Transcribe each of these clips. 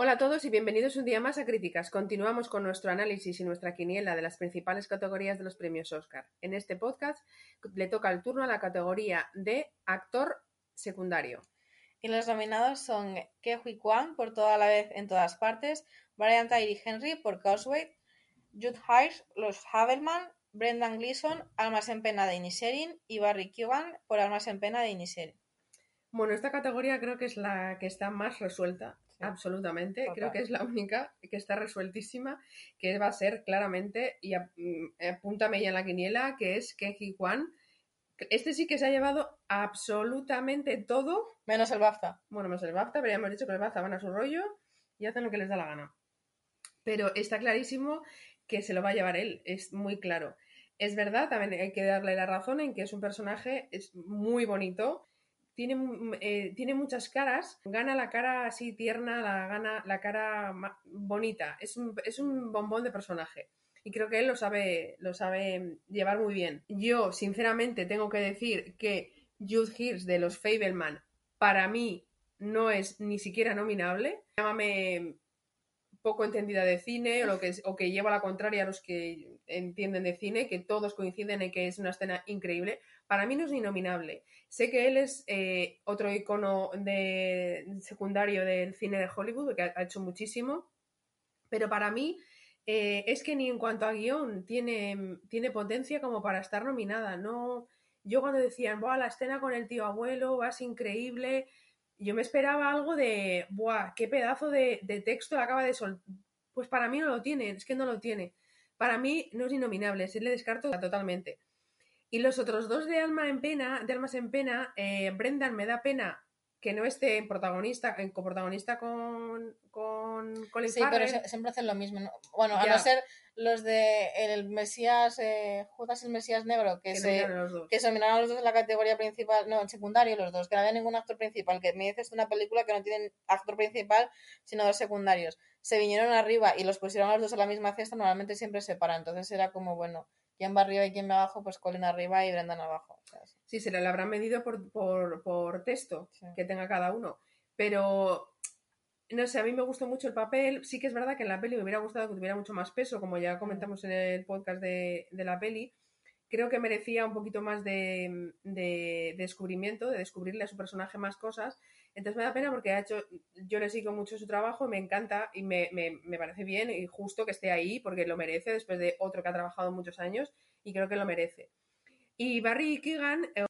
Hola a todos y bienvenidos un día más a Críticas. Continuamos con nuestro análisis y nuestra quiniela de las principales categorías de los premios Oscar. En este podcast le toca el turno a la categoría de actor secundario. Y los nominados son Ke Hui Kwan por Toda la vez en todas partes, Brian Tyree Henry por Causeway, Jude Hirsch, Los Havelman, Brendan Gleeson, Almas en pena de Inisherin y Barry Keoghan por Almas en pena de Inisherin. Bueno, esta categoría creo que es la que está más resuelta Absolutamente, creo que es la única que está resueltísima, que va a ser claramente, y mm, apúntame ya en la quiniela, que es Kenji Juan. Este sí que se ha llevado absolutamente todo. Menos el BAFTA. Bueno, menos el BAFTA, pero ya hemos dicho que el BAFTA van a su rollo y hacen lo que les da la gana. Pero está clarísimo que se lo va a llevar él, es muy claro. Es verdad, también hay que darle la razón en que es un personaje es muy bonito, tiene, eh, tiene muchas caras, gana la cara así tierna, la gana la cara bonita, es un, es un bombón de personaje. Y creo que él lo sabe, lo sabe llevar muy bien. Yo, sinceramente, tengo que decir que Jude Hirsch de los Fableman, para mí, no es ni siquiera nominable. Llámame poco entendida de cine o, lo que, o que lleva la contraria a los que entienden de cine, que todos coinciden en que es una escena increíble. Para mí no es inominable. Sé que él es eh, otro icono de, secundario del cine de Hollywood, que ha, hecho muchísimo, pero para mí eh, es que ni en cuanto a guion tiene, potencia como para estar nominada. No, yo cuando decían, Buah, la escena con el tío abuelo, es increíble, yo me esperaba algo de, ¡buah! ¡Qué pedazo de, de texto acaba de soltar! Pues para mí no lo tiene, es que no lo tiene. Para mí no es innominable, se le descarto totalmente. Y los otros dos de Alma en Pena, de Almas en Pena, eh, Brendan me da pena que no esté en protagonista, en coprotagonista con, con Colin Sí, pero siempre hacen lo mismo. Bueno, a no ser los de el Mesías, eh, Judas el Mesías Negro, que, se, que se nominaron los dos en la categoría principal, no, en secundario los dos, que no había ningún actor principal, que me dices una película que no tienen actor principal, sino dos secundarios. Se vinieron arriba y los pusieron a los dos a la misma fiesta, normalmente siempre se paran, entonces era como, bueno, quién va arriba y quién va abajo, pues Colin arriba y Brendan abajo. Sí, se le habrán medido por, por, texto que tenga cada uno. Pero, no sé, a mí me gustó mucho el papel. Sí que es verdad que en la peli me hubiera gustado que tuviera mucho más peso, como ya comentamos en el podcast de, de la peli. Creo que merecía un poquito más de, de, descubrimiento, de descubrirle a su personaje más cosas. Entonces me da pena porque ha hecho, yo le sigo mucho su trabajo, me encanta y me, me, me, parece bien y justo que esté ahí porque lo merece después de otro que ha trabajado muchos años y creo que lo merece. Y Barry Keegan eh,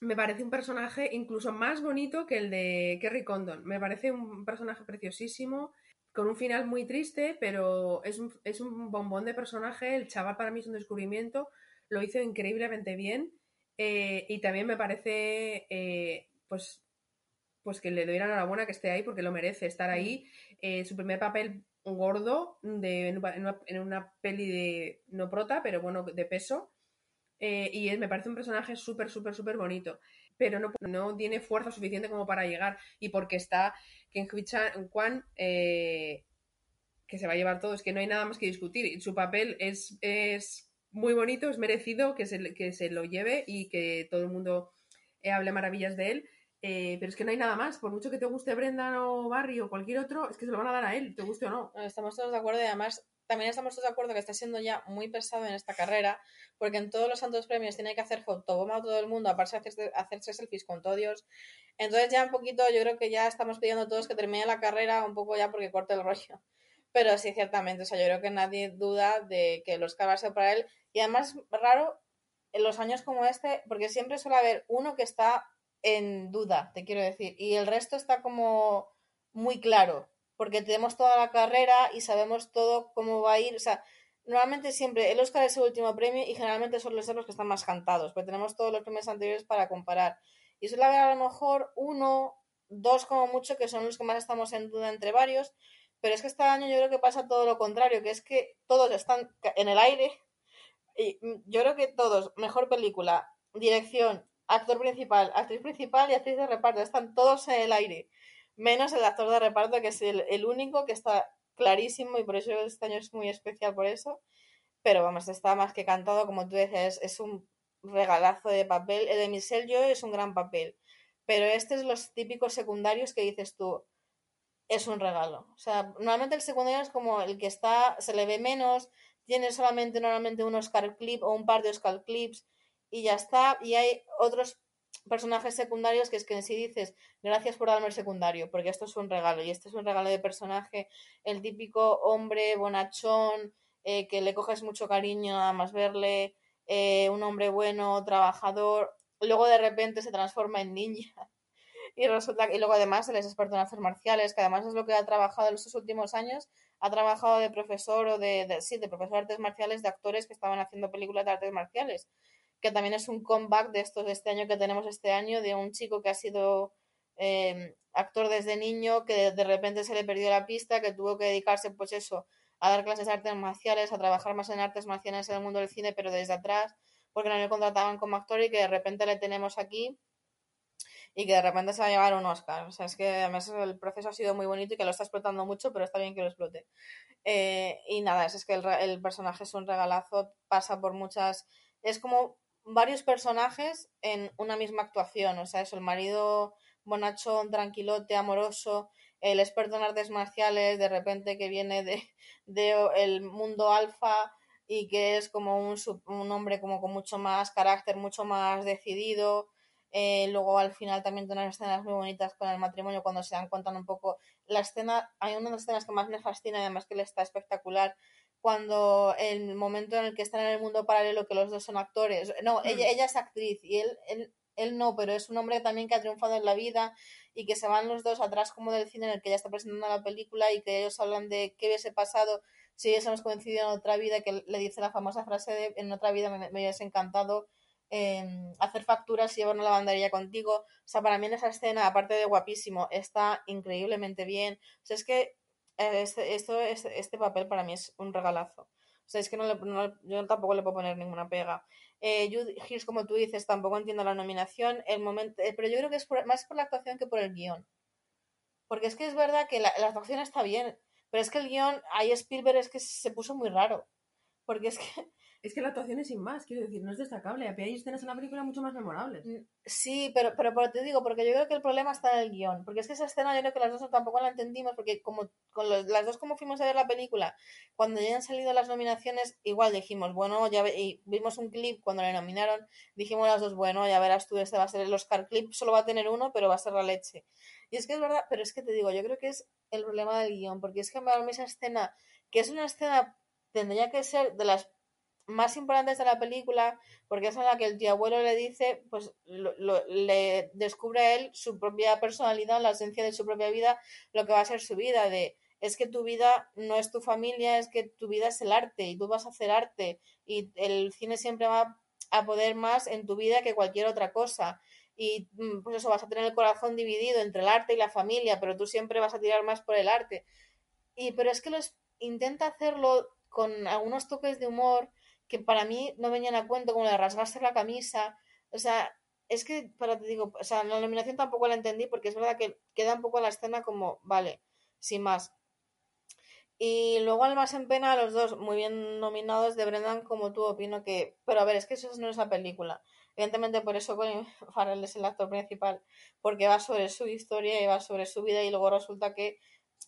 me parece un personaje incluso más bonito que el de Kerry Condon. Me parece un personaje preciosísimo, con un final muy triste, pero es un, es un bombón de personaje. El chaval para mí es un descubrimiento lo hizo increíblemente bien eh, y también me parece eh, pues, pues que le doy la enhorabuena que esté ahí porque lo merece estar ahí. Eh, su primer papel gordo de, en, una, peli de no prota, pero bueno, de peso. y me parece un personaje súper, súper, súper bonito. Pero no, no, tiene fuerza suficiente como para llegar. Y porque está Ken Kwan, que se va a llevar todo, es que no hay nada más que discutir. Su papel es, es muy bonito, es merecido que se, que se lo lleve y que todo el mundo eh, hable maravillas de él. Eh, pero es que no hay nada más, por mucho que te guste Brendan o Barry o cualquier otro, es que se lo van a dar a él, te guste o no. Estamos todos de acuerdo y además también estamos todos de acuerdo que está siendo ya muy pesado en esta carrera, porque en todos los santos premios tiene que hacer fotoboma a todo el mundo, aparte de hacerse, hacerse selfies con todos. Entonces ya un poquito, yo creo que ya estamos pidiendo todos que termine la carrera un poco ya porque corte el rollo. Pero sí, ciertamente, o sea, yo creo que nadie duda de que los va a ser para él. Y además, raro en los años como este, porque siempre suele haber uno que está en duda, te quiero decir, y el resto está como muy claro, porque tenemos toda la carrera y sabemos todo cómo va a ir, o sea, normalmente siempre el Oscar es el último premio y generalmente ser los que están más cantados, porque tenemos todos los premios anteriores para comparar. Y suele haber a lo mejor uno dos como mucho que son los que más estamos en duda entre varios, pero es que este año yo creo que pasa todo lo contrario, que es que todos están en el aire y mm, yo creo que todos, mejor película, dirección, actor principal, actriz principal y actriz de reparto, están todos en el aire, menos el actor de reparto que es el, único que está clarísimo y por eso este año es muy especial por eso, pero vamos, está más que cantado, como tú decías, es, un regalazo de papel, el de Michelle Yeoh es un gran papel, pero este es los típicos secundarios que dices tú, es un regalo. O sea, normalmente el secundario es como el que está, se le ve menos, tiene solamente normalmente un Oscar clip o un par de Oscar clips y ya está. Y hay otros personajes secundarios que es que sí dices, gracias por darme el secundario, porque esto es un regalo. Y este es un regalo de personaje, el típico hombre bonachón, eh, que le coges mucho cariño nada más verle, eh, un hombre bueno, trabajador, luego de repente se transforma en niña y resulta y luego además él es experto en artes marciales, que además es lo que ha trabajado en estos últimos años, ha trabajado de profesor o de, sí, de profesor de artes marciales de actores que estaban haciendo películas de artes marciales, que también es un comeback de estos de este año que tenemos este año, de un chico que ha sido em, actor desde niño, que de, repente se le perdió la pista, que tuvo que dedicarse pues eso, a dar clases de artes marciales, a trabajar más en artes marciales en el mundo del cine, pero desde atrás, porque no le contrataban como actor y que de repente le tenemos aquí y que de repente se va a llevar un Oscar. O sea, es que además el proceso ha sido muy bonito y que lo está explotando mucho, pero está bien que lo explote. Eh, y nada, es, que el, el, personaje es un regalazo, pasa por muchas... Es como varios personajes en una misma actuación. O sea, es el marido bonachón, tranquilote, amoroso, el experto en artes marciales, de repente que viene de, de el mundo alfa y que es como un, un hombre como con mucho más carácter, mucho más decidido, eh, luego al final también tiene unas escenas muy bonitas con el matrimonio cuando se dan cuenta un poco. La escena, hay una de las escenas que más me fascina además que le está espectacular. Cuando el momento en el que están en el mundo paralelo, que los dos son actores. No, ella, mm. ella es actriz y él, él, él no, pero es un hombre también que ha triunfado en la vida y que se van los dos atrás como del cine en el que ya está presentando la película y que ellos hablan de qué hubiese pasado si hubiésemos coincidido en otra vida, que le dice la famosa frase de en otra vida me, me hubiese encantado Em, hacer facturas y llevar una lavandería contigo. O sea, para mí en esa escena, aparte de guapísimo, está increíblemente bien. O sea, es que eh, este, esto, este, este, papel para mí es un regalazo. O sea, es que no, le, yo tampoco le puedo poner ninguna pega. Eh, Jude Hills, como tú dices, tampoco entiendo la nominación, el momento, eh, pero yo creo que es más por la actuación que por el guion. Porque es que es verdad que la, la actuación está bien, pero es que el guion, ahí Spielberg es que se puso muy raro. Porque es que es que la actuación es sin más, quiero decir, no es destacable. Hay escenas en la película mucho más memorables. Mm, sí, pero, pero, te digo, porque yo creo que el problema está en el guion. Porque es que esa escena yo creo que las dos tampoco la entendimos, porque como con las dos como fuimos a ver la película, cuando ya han salido las nominaciones, igual dijimos, bueno, ya vimos un clip cuando le nominaron, dijimos las dos, bueno, ya verás tú, este va a ser el Oscar clip, solo va a tener uno, pero va a ser la leche. Y es que es verdad, pero es que te digo, yo creo que es el problema del guion, porque es que a mí esa escena, que es una escena, tendría que ser de las más importantes de la película, porque es en la que el tío abuelo le dice, pues le descubre a él su propia personalidad, la esencia de su propia vida, lo que va a ser su vida, de es que tu vida no es tu familia, es que tu vida es el arte y tú vas a hacer arte y el cine siempre va a poder más en tu vida que cualquier otra cosa y mm, pues eso vas a tener el corazón dividido entre el arte y la familia, pero tú siempre vas a tirar más por el arte. Y pero es que los intenta hacerlo con algunos toques de humor que para mí no venían a cuento, como de rasgarse la camisa. O sea, es que, para te digo, o sea, la nominación tampoco la entendí porque es verdad que queda un poco la escena como, vale, sin más. Y luego al más en pena, los dos muy bien nominados de Brendan, como tú opino que. Pero a ver, es que eso no es la película. Evidentemente, por eso Colin Farrell es el actor principal, porque va sobre su historia y va sobre su vida, y luego resulta que,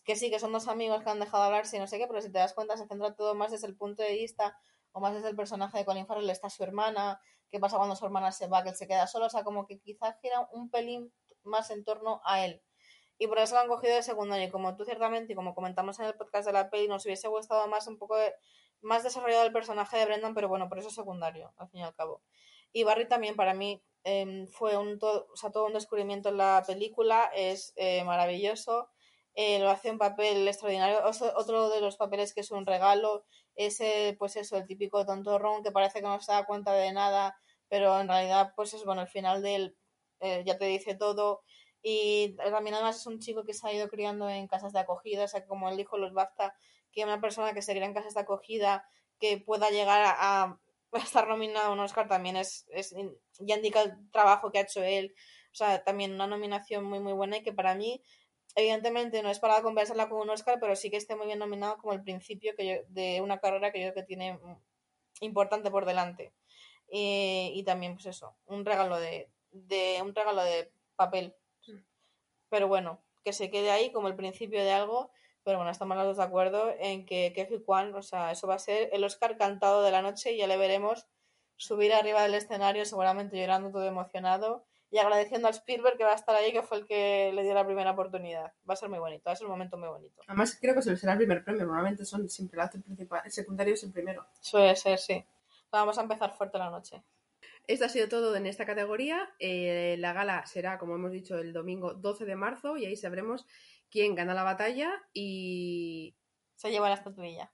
que sí, que son dos amigos que han dejado de hablarse y no sé qué, pero si te das cuenta, se centra todo más desde el punto de vista o más desde el personaje de Colin Farrell está su hermana, qué pasa cuando su hermana se va, que él se queda solo, o sea, como que quizás gira un pelín más en torno a él. Y por eso lo han cogido de secundario. Y como tú ciertamente, y como comentamos en el podcast de la peli, nos hubiese gustado más un poco más desarrollado el personaje de Brendan, pero bueno, por eso es secundario, al fin y al cabo. Y Barry también para mí em, fue un todo, o sea, todo un descubrimiento en la película, es eh, maravilloso. Eh, lo hace un papel extraordinario. Otro de los papeles que es un regalo ese, pues eso, el típico tontorrón que parece que no se da cuenta de nada, pero en realidad, pues es bueno, al final del eh, ya te dice todo. Y también además es un chico que se ha ido criando en casas de acogida, o sea, como él dijo los BAFTA, que una persona que se cría en casas de acogida que pueda llegar a, estar nominado a un Oscar también es, es, ya indica el trabajo que ha hecho él. O sea, también una nominación muy muy buena y que para mí, evidentemente no es para conversarla con un Oscar, pero sí que esté muy bien nominado como el principio que yo, de una carrera que yo creo que tiene importante por delante. Y, y también, pues eso, un regalo de, de un regalo de papel. Pero bueno, que se quede ahí como el principio de algo pero bueno, estamos los dos de acuerdo en que Keji Kwan, o sea, eso va a ser el Oscar cantado de la noche y ya le veremos subir arriba del escenario, seguramente llorando todo emocionado y agradeciendo al Spielberg que va a estar ahí, que fue el que le dio la primera oportunidad. Va a ser muy bonito, va a ser un momento muy bonito. Además, creo que será el primer premio, normalmente son siempre el acto principal, el secundario es el primero. Suele ser, sí. Vamos a empezar fuerte la noche. Esto ha sido todo en esta categoría. Eh, la gala será, como hemos dicho, el domingo 12 de marzo y ahí sabremos quién gana la batalla y se lleva la estatuilla.